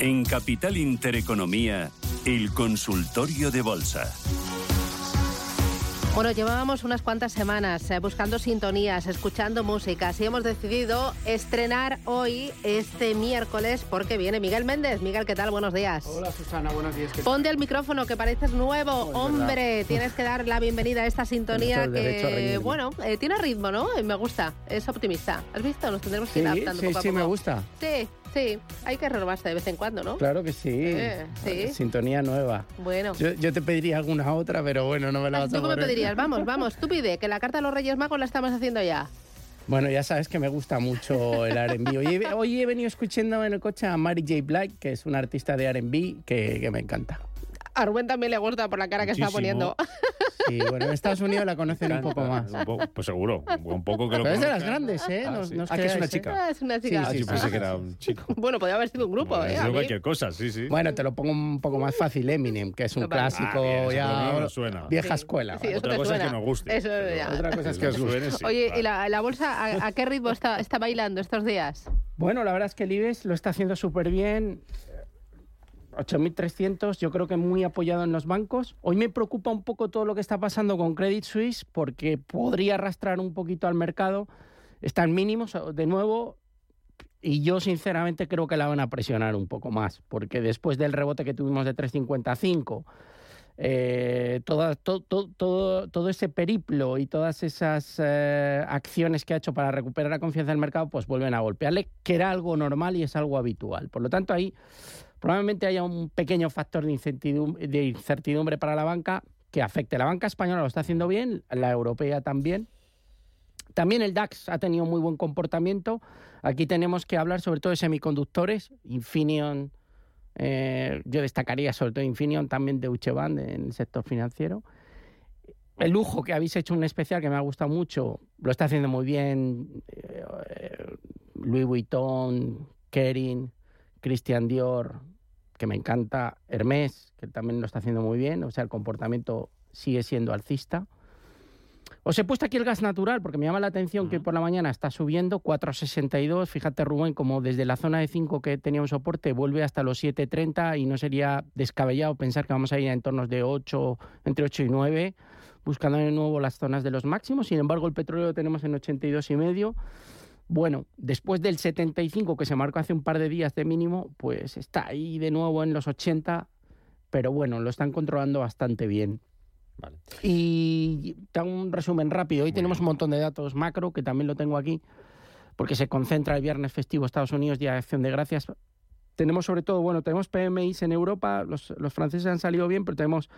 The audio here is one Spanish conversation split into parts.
En Capital Intereconomía, el consultorio de bolsa. Bueno, llevábamos unas cuantas semanas eh, buscando sintonías, escuchando músicas y hemos decidido estrenar hoy, este miércoles, porque viene Miguel Méndez. Miguel, ¿qué tal? Buenos días. Hola Susana, buenos días. ¿qué tal? Ponte el micrófono, que pareces nuevo. Oh, es Hombre, tienes que dar la bienvenida a esta sintonía que, bueno, eh, tiene ritmo, ¿no? Me gusta, es optimista. ¿Has visto? Nos tendremos que Sí, ir adaptando sí, poco a sí, poco. me gusta. Sí, sí, hay que renovarse de vez en cuando, ¿no? Claro que sí. Eh, sí. Sintonía nueva. Bueno. Yo, yo te pediría alguna otra, pero bueno, no me la vas ¿Tú a qué me pedirías? Vamos, vamos, tú pide, que la carta a los Reyes Magos la estamos haciendo ya. Bueno, ya sabes que me gusta mucho el R&B. Hoy, he- hoy he venido escuchando en el coche a Mary J. Blige, que es una artista de R&B que, que me encanta. A Rubén también le gusta por la cara que está poniendo. Sí, bueno, en Estados Unidos la conocen un poco más. Un poco- pues seguro, un poco que lo Pero es de las grandes, ¿eh? Ah, No- sí. no Ah, que es una ¿eh? chica. Ah, es una chica. Ah, Sí, yo sí, pensé sí. que era un chico. Bueno, podría haber sido un grupo, Bueno, ¿eh? cualquier cosa, sí, sí. Bueno, te lo pongo un poco más fácil, Eminem, que es un clásico Ah, bien, ya menos suena. vieja Sí. escuela. Sí, vale. eso Otra te cosa es que nos guste. Eso ya. Otra cosa es que os nos guste. Oye. ¿y la, la bolsa a, a qué ritmo está, está bailando estos días? Bueno, la verdad es que el IBEX lo está haciendo súper bien. 8.300, yo creo que muy apoyado en los bancos. Hoy me preocupa un poco todo lo que está pasando con Credit Suisse porque podría arrastrar un poquito al mercado. Están mínimos de nuevo y yo sinceramente creo que la van a presionar un poco más porque después del rebote que tuvimos de 3.55, eh, toda- to- to- todo, todo ese periplo y todas esas eh, acciones que ha hecho para recuperar la confianza del mercado, pues vuelven a golpearle, que era algo normal y es algo habitual. Por lo tanto, ahí probablemente haya un pequeño factor de incertidumbre, para la banca que afecte. La banca española lo está haciendo bien, la europea también. También el DAX ha tenido muy buen comportamiento. Aquí tenemos que hablar sobre todo de semiconductores, Infineon, eh, yo destacaría sobre todo Infineon, también de Band en el sector financiero. El lujo que habéis hecho un especial que me ha gustado mucho, lo está haciendo muy bien eh, Louis Vuitton, Kering, Christian Dior, que me encanta, Hermès, que también lo está haciendo muy bien, o sea, el comportamiento sigue siendo alcista. Os he puesto aquí el gas natural porque me llama la atención que por la mañana está subiendo 4,62. Fíjate, Rubén, como desde la zona de 5 que tenía un soporte vuelve hasta los 7,30 y no sería descabellado pensar que vamos a ir a entornos de 8, entre 8 y 9, buscando de nuevo las zonas de los máximos. Sin embargo, el petróleo lo tenemos en 82,5. Bueno, después del 75 que se marcó hace un par de días de mínimo, pues está ahí de nuevo en los 80, pero bueno, lo están controlando bastante bien. Vale. Y te hago un resumen rápido. Hoy tenemos un montón de datos macro, que también lo tengo aquí, porque se concentra el viernes festivo Estados Unidos, Día de Acción de Gracias. Tenemos sobre todo, bueno, tenemos PMIs en Europa, los, los franceses han salido bien, pero tenemos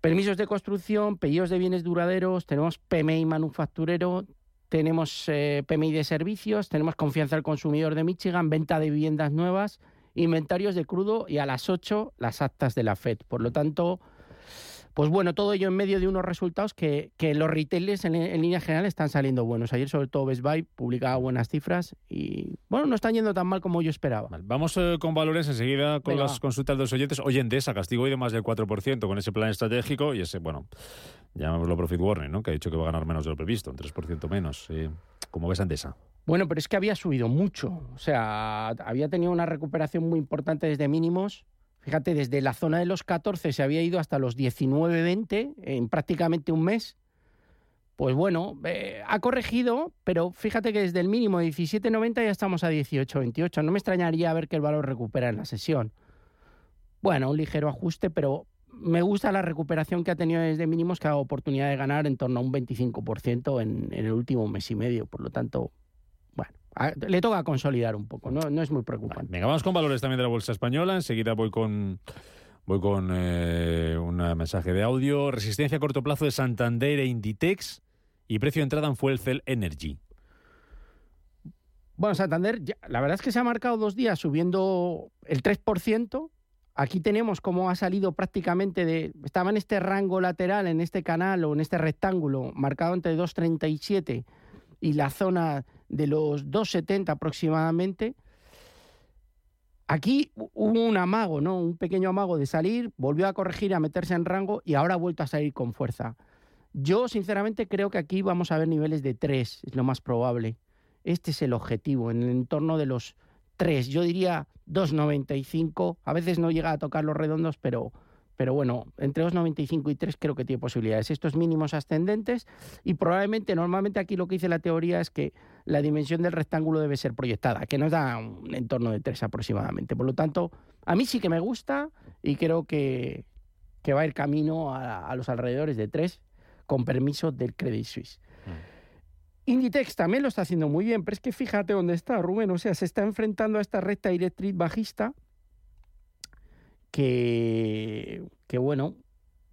permisos de construcción, pedidos de bienes duraderos, tenemos PMI manufacturero, tenemos eh, PMI de servicios, tenemos confianza del consumidor de Michigan, venta de viviendas nuevas, inventarios de crudo y a las 8 las actas de la FED. Por lo tanto, pues bueno, todo ello en medio de unos resultados que, que los retailers en, en línea general están saliendo buenos. Ayer sobre todo Best Buy publicaba buenas cifras y bueno, no están yendo tan mal como yo esperaba. Vale, Vamos eh, con valores enseguida con Venga, las consultas de los oyentes. Hoy Endesa, castigo hoy de más del 4% con ese plan estratégico y ese, bueno, llamémoslo profit warning, ¿no? Que ha dicho que va a ganar menos de lo previsto, un 3% menos. Eh, ¿Cómo ves a Endesa? Bueno, pero es que había subido mucho. O sea, había tenido una recuperación muy importante desde mínimos. Fíjate, desde la zona de los 14 se había ido hasta los 19-20 en prácticamente un mes. Pues bueno, eh, ha corregido, pero fíjate que desde el mínimo de 17.90 ya estamos a 18.28. No me extrañaría ver que el valor recupera en la sesión. Bueno, un ligero ajuste, pero me gusta la recuperación que ha tenido desde mínimos, que ha dado oportunidad de ganar en torno a un 25% en, en el último mes y medio. Por lo tanto, bueno, a- le toca consolidar un poco, no, no es muy preocupante. Venga, vamos con valores también de la bolsa española. Enseguida voy con voy con eh, un mensaje de audio. Resistencia a corto plazo de Santander e Inditex y precio de entrada en Fuel Energy. Bueno, Santander, ya- la verdad es que se ha marcado dos días subiendo el 3%. Aquí tenemos cómo ha salido prácticamente de... Estaba en este rango lateral, en este canal o en este rectángulo, marcado entre 2,37 y la zona de los 2,70 aproximadamente. Aquí hu- hubo un amago, ¿no? Un pequeño amago de salir, volvió a corregir, a meterse en rango y ahora ha vuelto a salir con fuerza. Yo, sinceramente, creo que aquí vamos a ver niveles de 3, es lo más probable. Este es el objetivo, en el entorno de los 3, yo diría 2,95. A veces no llega a tocar los redondos, pero, pero bueno, entre 2,95 y 3 creo que tiene posibilidades. Estos mínimos ascendentes y probablemente, normalmente aquí lo que dice la teoría es que la dimensión del rectángulo debe ser proyectada, que nos da un entorno de 3 aproximadamente. Por lo tanto, a mí sí que me gusta y creo que, que va a ir camino a, a los alrededores de 3 con permiso del Credit Suisse. Inditex también lo está haciendo muy bien, pero es que fíjate dónde está, Rubén. O sea, se está enfrentando a esta recta directriz bajista que, que bueno,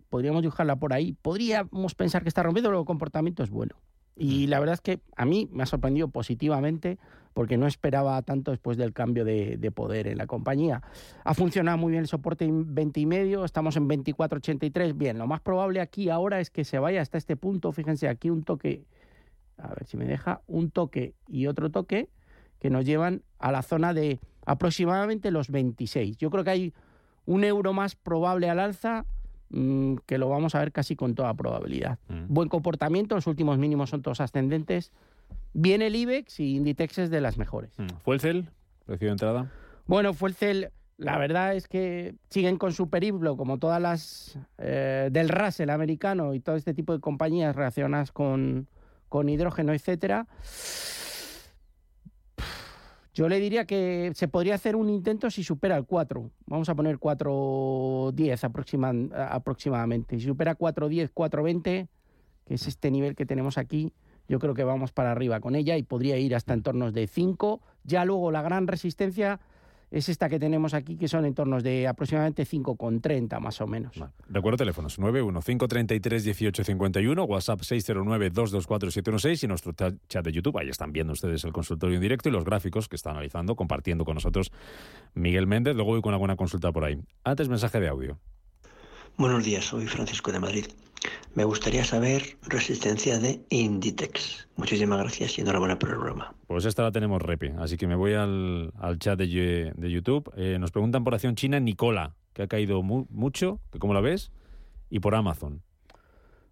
podríamos dibujarla por ahí. Podríamos pensar que está rompiendo, pero el comportamiento es bueno. Y la verdad es que a mí me ha sorprendido positivamente porque no esperaba tanto después del cambio de, de poder en la compañía. Ha funcionado muy bien el soporte en 20 y medio, estamos en 24.83. Bien, lo más probable aquí ahora es que se vaya hasta este punto. Fíjense, aquí un toque a ver si me deja, un toque y otro toque que nos llevan a la zona de aproximadamente los 26. Yo creo que hay un euro más probable al alza mmm, que lo vamos a ver casi con toda probabilidad. Mm. Buen comportamiento, los últimos mínimos son todos ascendentes. Viene el IBEX y Inditex es de las mejores. Mm. ¿Fue el CEL? ¿Precio de entrada? Bueno, fue el CEL. La verdad es que siguen con su periplo, como todas las eh, del Russell americano y todo este tipo de compañías relacionadas con, con hidrógeno, etcétera. Yo le diría que se podría hacer un intento si supera el 4. Vamos a poner 4.10 aproxima, aproximadamente. Si supera 4.10, 4.20, que es este nivel que tenemos aquí, yo creo que vamos para arriba con ella y podría ir hasta entornos de 5. Ya luego la gran resistencia es esta que tenemos aquí, que son entornos de aproximadamente 5,30 más o menos. Recuerdo teléfonos 915331851, WhatsApp 609224716 y nuestro chat de YouTube. Ahí están viendo ustedes el consultorio en directo y los gráficos que está analizando, compartiendo con nosotros Miguel Méndez. Luego voy con alguna consulta por ahí. Antes, mensaje de audio. Buenos días, soy Francisco de Madrid. Me gustaría saber resistencia de Inditex. Muchísimas gracias y enhorabuena por el programa. Pues esta la tenemos repe, así que me voy al, al chat de, de YouTube. Eh, nos preguntan por acción china Nicola, que ha caído mu mucho, que ¿cómo la ves? Y por Amazon.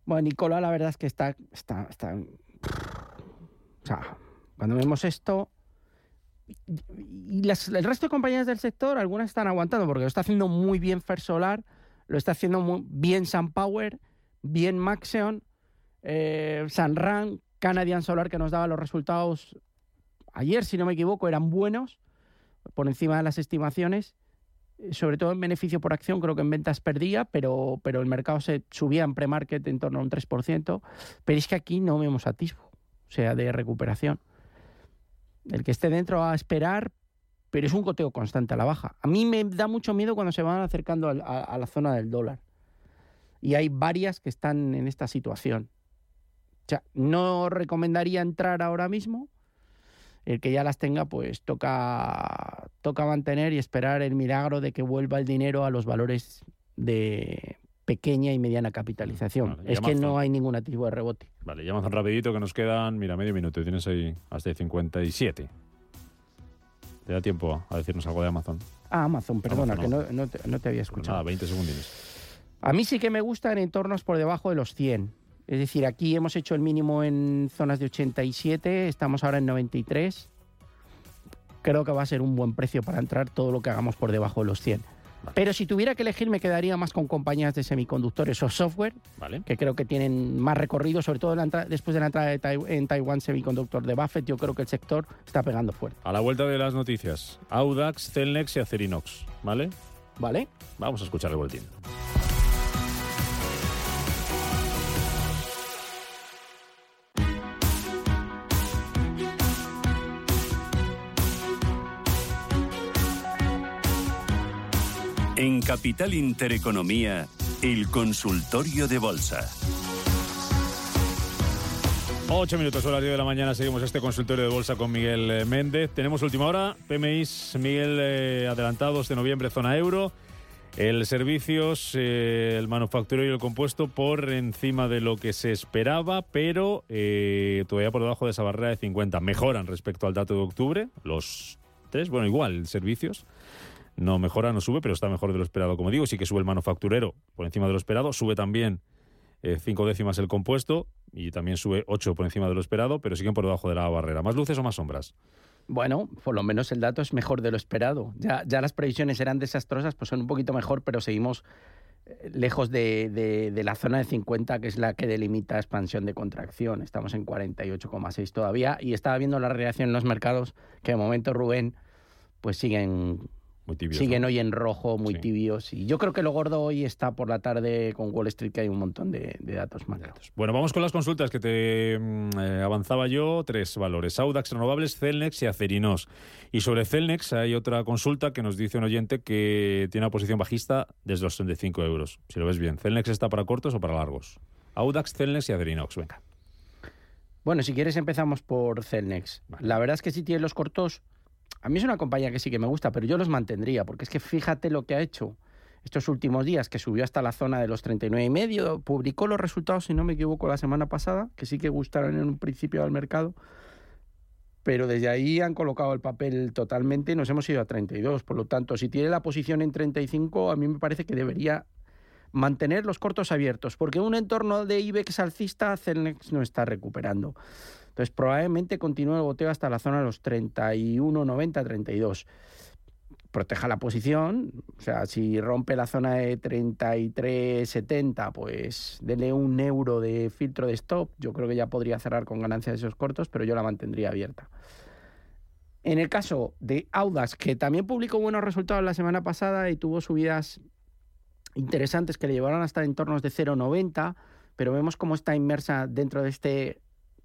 Bueno, Nicola la verdad es que está... está, está... O sea, cuando vemos esto... Y las, el resto de compañías del sector, algunas están aguantando porque lo está haciendo muy bien First Solar, lo está haciendo muy bien SunPower, bien Maxeon, eh, Sunrun, Canadian Solar, que nos daba los resultados ayer, si no me equivoco, eran buenos, por encima de las estimaciones. Sobre todo en beneficio por acción, creo que en ventas perdía, pero, pero el mercado se subía en pre-market en torno a un 3%. Pero es que aquí no vemos atisbo, o sea, de recuperación. El que esté dentro a esperar, pero es un goteo constante a la baja. A mí me da mucho miedo cuando se van acercando a, a, a la zona del dólar y hay varias que están en esta situación. O sea, no recomendaría entrar ahora mismo. El que ya las tenga, pues toca, toca mantener y esperar el milagro de que vuelva el dinero a los valores de pequeña y mediana capitalización. Vale, es que no hay ningún atisbo de rebote. Vale, llamamos rapidito que nos quedan, mira, medio minuto. Tienes ahí hasta 57. ¿Te da tiempo a decirnos algo de Amazon? Ah, Amazon, perdona, Amazon, no. que no, no, te, no, te, había escuchado. Pues nada, 20 segundos. A mí sí que me gusta en entornos por debajo de los 100. Es decir, aquí hemos hecho el mínimo en zonas de 87, estamos ahora en 93. Creo que va a ser un buen precio para entrar todo lo que hagamos por debajo de los 100. Vale. Pero si tuviera que elegir, me quedaría más con compañías de semiconductores o software, vale. que creo que tienen más recorrido, sobre todo después de la entrada de Tai en Taiwán Semiconductor de Buffett. Yo creo que el sector está pegando fuerte. A la vuelta de las noticias, Audax, Celnex y Acerinox, ¿vale? Vale. Vamos a escuchar el boletín. En Capital Intereconomía, el consultorio de bolsa. Ocho minutos, a las 10 de la mañana, seguimos este consultorio de bolsa con Miguel Méndez. Tenemos última hora, PMIs, Miguel, eh, adelantados de noviembre, zona euro. El servicios, eh, el manufacturero y el compuesto por encima de lo que se esperaba, pero eh, todavía por debajo de esa barrera de 50. Mejoran respecto al dato de octubre, los tres, bueno, igual, servicios no mejora, no sube, pero está mejor de lo esperado. Como digo, sí que sube el manufacturero por encima de lo esperado, sube también eh, cinco décimas el compuesto y también sube ocho por encima de lo esperado, pero siguen por debajo de la barrera. ¿Más luces o más sombras? Bueno, por lo menos el dato es mejor de lo esperado. Ya, ya las previsiones eran desastrosas, pues son un poquito mejor, pero seguimos eh, lejos de, de, de, la zona de 50, que es la que delimita expansión de contracción. Estamos en 48,6 todavía y estaba viendo la reacción en los mercados, que de momento Rubén, pues siguen muy tibios, siguen ¿no? hoy en rojo, muy Sí. tibios. Y yo creo que lo gordo hoy está por la tarde con Wall Street, que hay un montón de, de datos macros. Bueno, vamos con las consultas que te mm, eh, avanzaba yo. Tres valores. Audax Renovables, Celnex y Acerinos. Y sobre Celnex hay otra consulta que nos dice un oyente que tiene una posición bajista desde los 35 euros. Si lo ves bien. ¿Celnex está para cortos o para largos? Audax, Celnex y Acerinox. Venga. Bueno, si quieres empezamos por Celnex. La verdad es que si tiene los cortos, a mí es una compañía que sí que me gusta, pero yo los mantendría, porque es que fíjate lo que ha hecho estos últimos días, que subió hasta la zona de los 39 y medio, publicó los resultados, si no me equivoco, la semana pasada, que sí que gustaron en un principio al mercado, pero desde ahí han colocado el papel totalmente y nos hemos ido a 32. Por lo tanto, si tiene la posición en 35, a mí me parece que debería mantener los cortos abiertos, porque un entorno de IBEX alcista, Celnex no está recuperando. Entonces, probablemente continúe el goteo hasta la zona de los 31, 90, 32. Proteja la posición, o sea, si rompe la zona de 33, 70, pues dele un euro de filtro de stop. Yo creo que ya podría cerrar con ganancias esos cortos, pero yo la mantendría abierta. En el caso de Audax, que también publicó buenos resultados la semana pasada y tuvo subidas interesantes que le llevaron hasta entornos de 0,90, pero vemos cómo está inmersa dentro de este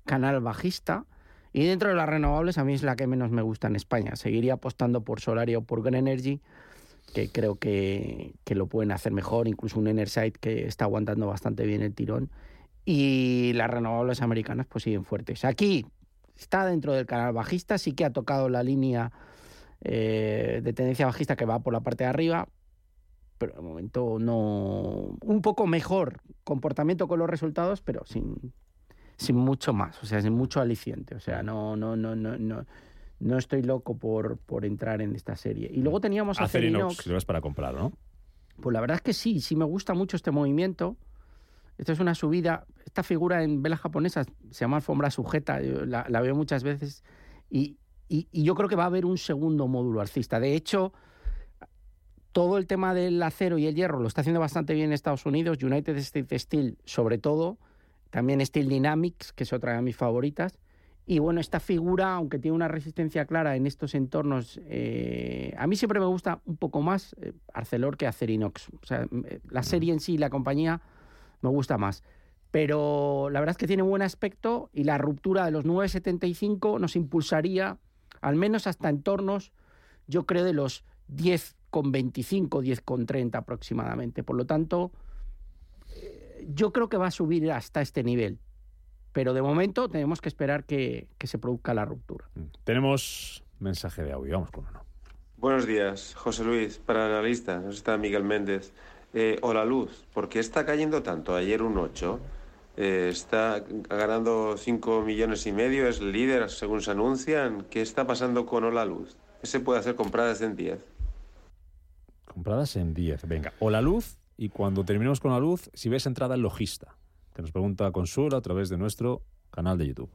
canal bajista. Y dentro de las renovables, a mí es la que menos me gusta en España. Seguiría apostando por Solaria o por Green Energy, que creo que, que lo pueden hacer mejor, incluso un Enerside que está aguantando bastante bien el tirón. Y las renovables americanas pues siguen fuertes. Aquí está dentro del canal bajista, sí que ha tocado la línea eh, de tendencia bajista que va por la parte de arriba, pero de momento no. Un poco mejor comportamiento con los resultados, pero sin, sin mucho más, o sea, sin mucho aliciente. O sea, no, no, no, no, no, no estoy loco por, por entrar en esta serie. Y luego teníamos a Acerinox, Acerinox. ves para comprar, ¿no? Pues la verdad es que sí, sí me gusta mucho este movimiento. Esto es una subida. Esta figura en vela japonesa se llama alfombra sujeta, yo la, la veo muchas veces. Y, y, y yo creo que va a haber un segundo módulo alcista. De hecho, todo el tema del acero y el hierro lo está haciendo bastante bien Estados Unidos, United States Steel sobre todo, también Steel Dynamics, que es otra de mis favoritas. Y bueno, esta figura, aunque tiene una resistencia clara en estos entornos, eh, a mí siempre me gusta un poco más eh, Arcelor que Acerinox. O sea, eh, la serie en sí, la compañía, me gusta más. Pero la verdad es que tiene buen aspecto y la ruptura de los 9,75 nos impulsaría al menos hasta entornos, yo creo, de los 10,25, 10,30 aproximadamente. Por lo tanto, yo creo que va a subir hasta este nivel. Pero de momento tenemos que esperar que, que se produzca la ruptura. Tenemos mensaje de audio, vamos con uno. Buenos días, José Luis, para analista, nos está Miguel Méndez. Eh, o la luz, ¿por qué está cayendo tanto? Ayer un 8, eh, está ganando 5 millones y medio, es líder según se anuncian. ¿Qué está pasando con Ola Luz? ¿Qué se puede hacer compradas en 10? Compradas en 10. Venga, o la luz, y cuando terminemos con la luz, si ves entrada en logista. Te nos pregunta Consul a través de nuestro canal de YouTube.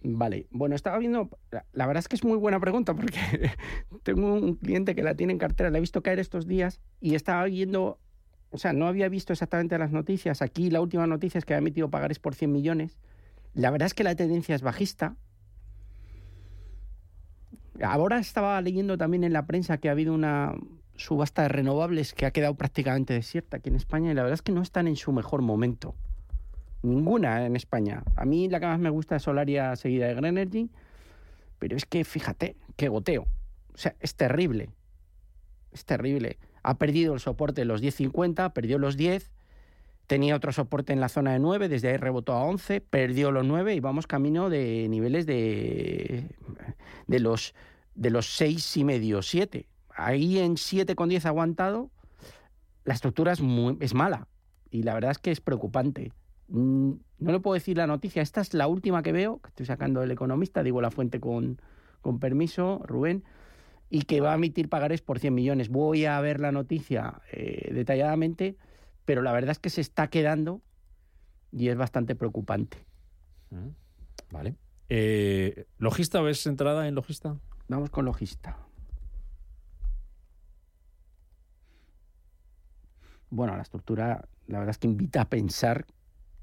Vale, bueno, estaba viendo, la verdad es que es muy buena pregunta porque tengo un cliente que la tiene en cartera, la he visto caer estos días y estaba viendo, o sea, no había visto exactamente las noticias. Aquí la última noticia es que ha emitido pagares por 100 millones. La verdad es que la tendencia es bajista. Ahora estaba leyendo también en la prensa que ha habido una subasta de renovables que ha quedado prácticamente desierta aquí en España y la verdad es que no están en su mejor momento. Ninguna en España. A mí la que más me gusta es Solaria seguida de Green Energy, pero es que fíjate, qué goteo. O sea, es terrible. Es terrible. Ha perdido el soporte de los 10.50, perdió los 10, tenía otro soporte en la zona de 9, desde ahí rebotó a 11, perdió los 9 y vamos camino de niveles de, de los de los 6 y medio, 7. Ahí en 7,10 aguantado, la estructura es, muy, es mala y la verdad es que es preocupante. Mm, No le puedo decir la noticia, esta es la última que veo, que estoy sacando del economista, digo la fuente con, con permiso, Rubén, y que va a emitir pagares por 100 millones. Voy a ver la noticia eh, detalladamente, pero la verdad es que se está quedando y es bastante preocupante. Vale. Eh, ¿Logista ves entrada en logista? Vamos con logista. Bueno, la estructura, la verdad es que invita a pensar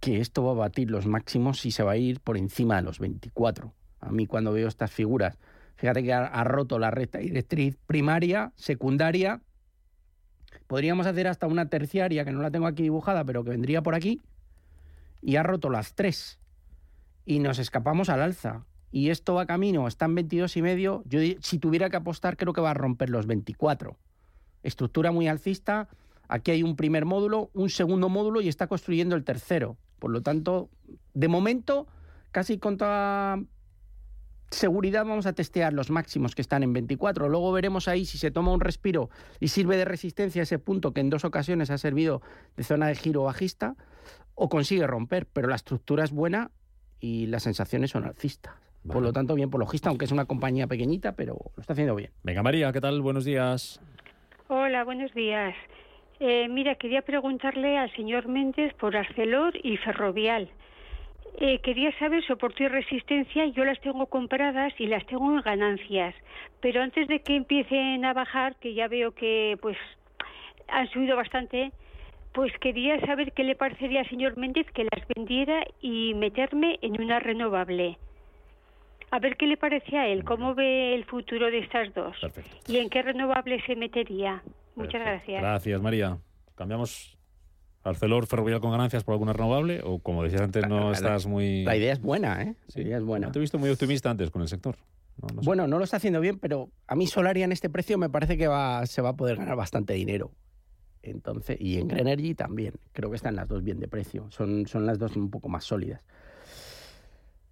que esto va a batir los máximos y se va a ir por encima de los 24. A mí cuando veo estas figuras, fíjate que ha, roto la recta directriz primaria, secundaria, podríamos hacer hasta una terciaria, que no la tengo aquí dibujada, pero que vendría por aquí, y ha roto las tres. Y nos escapamos al alza. Y esto va camino, está en 22 y medio. Yo, si tuviera que apostar, creo que va a romper los 24. Estructura muy alcista. Aquí hay un primer módulo, un segundo módulo y está construyendo el tercero. Por lo tanto, de momento, casi con toda seguridad vamos a testear los máximos que están en 24. Luego veremos ahí si se toma un respiro y sirve de resistencia a ese punto que en dos ocasiones ha servido de zona de giro bajista o consigue romper. Pero la estructura es buena y las sensaciones son alcistas. Por lo tanto, bien por logista, aunque es una compañía pequeñita, pero lo está haciendo bien. Venga, María, ¿qué tal? Buenos días. Hola, buenos días. Eh, mira, quería preguntarle al señor Méndez por Arcelor y Ferrovial. Eh, quería saber soporte y resistencia. Yo las tengo compradas y las tengo en ganancias. Pero antes de que empiecen a bajar, que ya veo que pues han subido bastante, pues quería saber qué le parecería al señor Méndez que las vendiera y meterme en una renovable. A ver qué le parece a él, cómo ve el futuro de estas dos y en qué renovable se metería. Muchas gracias. Gracias, María. ¿Cambiamos Arcelor ferrovial con ganancias por alguna renovable? O como decías antes, no estás muy. La idea es buena, ¿eh? La idea es buena. No te he visto muy optimista antes con el sector. Bueno, no lo está haciendo bien, pero a mí Solaria en este precio me parece que va, se va a poder ganar bastante dinero. Entonces, y en Green Energy también. Creo que están las dos bien de precio. Son, son las dos un poco más sólidas.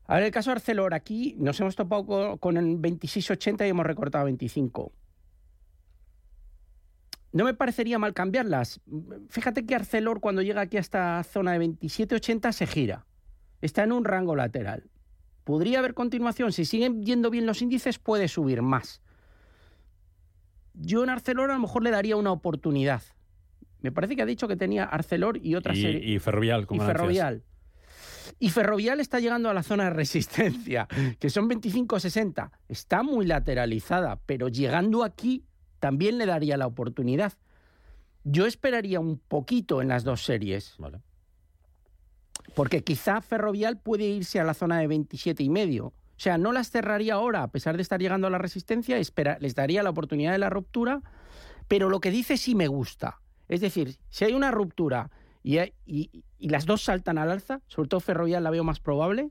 A ver, el caso Arcelor, aquí nos hemos topado con, con el 26.80 y hemos recortado 25 no me parecería mal cambiarlas. Fíjate que Arcelor cuando llega aquí a esta zona de 27,80 se gira. Está en un rango lateral. Podría haber continuación. Si siguen yendo bien los índices, puede subir más. Yo en Arcelor a lo mejor le daría una oportunidad. Me parece que ha dicho que tenía Arcelor y otra serie. Y Ferrovial, como Y Ferrovial. Y Ferrovial está llegando a la zona de resistencia, que son 25-60. Está muy lateralizada, pero llegando aquí también le daría la oportunidad. Yo esperaría un poquito en las dos series. Vale. Porque quizá Ferrovial puede irse a la zona de 27 y medio. O sea, no las cerraría ahora, a pesar de estar llegando a la resistencia, espera, les daría la oportunidad de la ruptura, pero lo que dice sí me gusta. Es decir, si hay una ruptura y, y, las dos saltan al alza, sobre todo Ferrovial la veo más probable,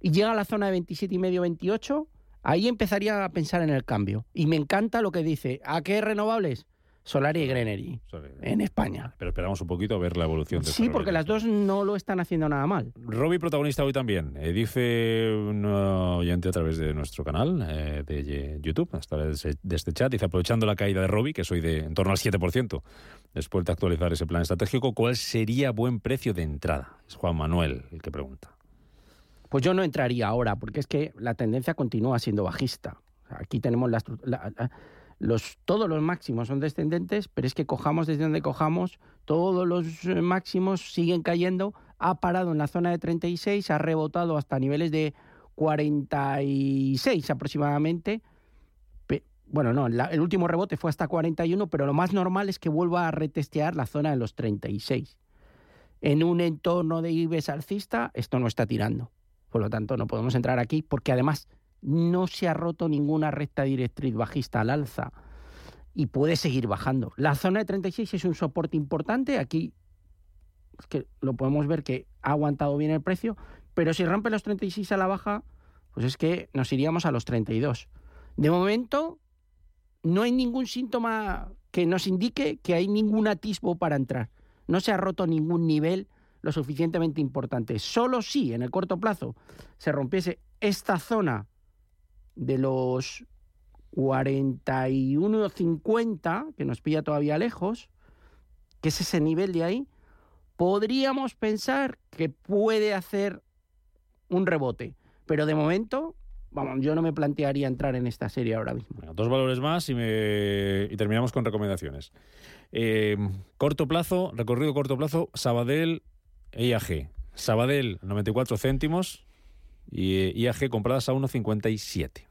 y llega a la zona de 27 y medio, 28, Ahí empezaría a pensar en el cambio. Y me encanta lo que dice. ¿A qué renovables? Solar y Greenery en España. Pero esperamos un poquito a ver la evolución. De sí, porque las dos no lo están haciendo nada mal. Robbie, protagonista hoy también. Eh, dice un oyente a través de nuestro canal eh, de YouTube, hasta de este chat, dice, aprovechando la caída de Robbie, que soy de en torno al 7%, después de actualizar ese plan estratégico, ¿cuál sería buen precio de entrada? Es Juan Manuel el que pregunta. Pues yo no entraría ahora, porque es que la tendencia continúa siendo bajista. Aquí tenemos los, todos los máximos son descendentes, pero es que cojamos desde donde cojamos, todos los eh, máximos siguen cayendo. Ha parado en la zona de 36, ha rebotado hasta niveles de 46 aproximadamente. Bueno, no, el último rebote fue hasta 41, pero lo más normal es que vuelva a retestear la zona de los 36. En un entorno de IBEX alcista, esto no está tirando. Por lo tanto, no podemos entrar aquí porque además no se ha roto ninguna recta directriz bajista al alza y puede seguir bajando. La zona de 36 es un soporte importante. Aquí es que lo podemos ver que ha aguantado bien el precio, pero si rompe los 36 a la baja, pues es que nos iríamos a los 32. De momento, no hay ningún síntoma que nos indique que hay ningún atisbo para entrar. No se ha roto ningún nivel lo suficientemente importante. Solo si en el corto plazo se rompiese esta zona de los 41,50, que nos pilla todavía lejos, que es ese nivel de ahí, podríamos pensar que puede hacer un rebote. Pero de momento, vamos, yo no me plantearía entrar en esta serie ahora mismo. dos valores más y, me... y terminamos con recomendaciones. Eh, corto plazo, recorrido corto plazo, Sabadell IAG. Sabadell, 94 céntimos y eh, IAG compradas a 1,57.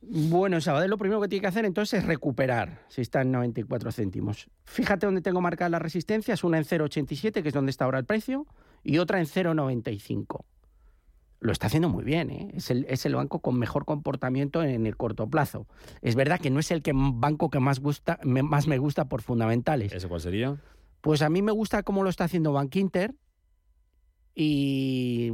Bueno, en Sabadell lo primero que tiene que hacer entonces es recuperar, si está en 94 céntimos. Fíjate dónde tengo marcada la resistencia, es una en 0,87, que es donde está ahora el precio, y otra en 0,95. Lo está haciendo muy bien, ¿eh? es, el, es el banco con mejor comportamiento en el corto plazo. Es verdad que no es el que, banco que más, gusta, me, más me gusta por fundamentales. ¿Ese cuál sería? Pues a mí me gusta cómo lo está haciendo Bank Inter y,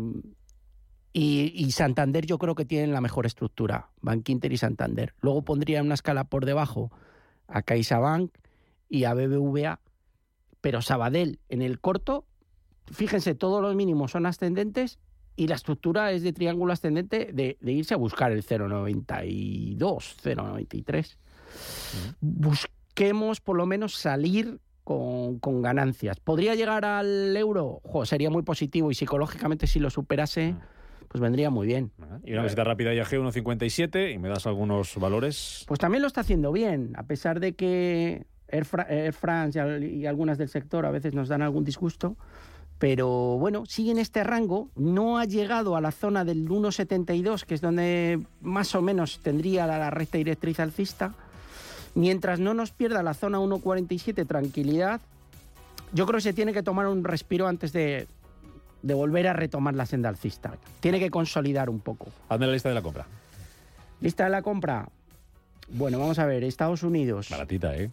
y, y, Santander yo creo que tienen la mejor estructura, Bank Inter y Santander. Luego pondría una escala por debajo a CaixaBank y a BBVA, pero Sabadell en el corto, fíjense, todos los mínimos son ascendentes y la estructura es de triángulo ascendente de, de irse a buscar el 0,92, 0,93. Busquemos por lo menos salir con, con, ganancias. ¿Podría llegar al euro? Jo, sería muy positivo y psicológicamente si lo superase, pues vendría muy bien. Y una visita rápida a IAG 1.57 y me das algunos valores. Pues también lo está haciendo bien, a pesar de que Air, Fra Air France y, y algunas del sector a veces nos dan algún disgusto. Pero bueno, sigue en este rango, no ha llegado a la zona del 1,72, que es donde más o menos tendría la, la recta directriz alcista. Mientras no nos pierda la zona 1,47, tranquilidad, yo creo que se tiene que tomar un respiro antes de, de, volver a retomar la senda alcista. Tiene que consolidar un poco. Hazme la lista de la compra. Lista de la compra. Bueno, vamos a ver, Estados Unidos. Baratita, ¿eh?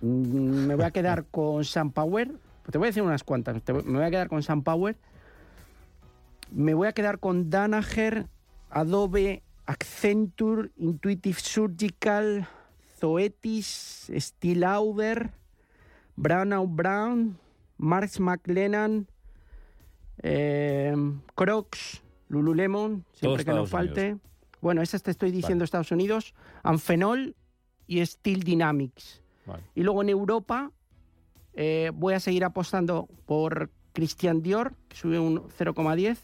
Me voy a quedar con SunPower. Te voy a decir unas cuantas. Voy, me voy a quedar con SunPower. Me voy a quedar con Danaher, Adobe, Accenture, Intuitive Surgical, Zoetis, Stilauder, Brown Brown, Marx McLennan, eh, Crocs, Lululemon, siempre que no falte. Unidos. Bueno, esas te estoy diciendo vale. Estados Unidos, Anfenol y Steel Dynamics. Vale. Y luego en Europa eh, voy a seguir apostando por Christian Dior, que sube un 0,10.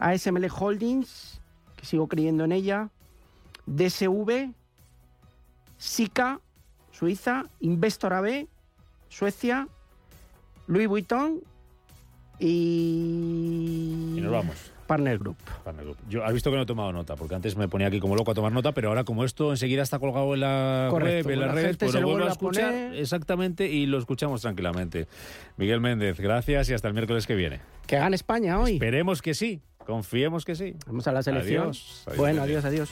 ASML Holdings, que sigo creyendo en ella. DSV, SICA, Suiza. Investor AB, Suecia. Louis Vuitton y... Y nos vamos. Partner Group. Partner Group. Yo has visto que no he tomado nota, porque antes me ponía aquí como loco a tomar nota, pero ahora como esto enseguida está colgado en la Correcto, web, en la las redes, pues lo vuelvo a escuchar poner. exactamente y lo escuchamos tranquilamente. Miguel Méndez, gracias y hasta el miércoles que viene. Que gane España hoy. Esperemos que sí, confiemos que sí. Vamos a la selección. Adiós, adiós bueno, adiós. adiós.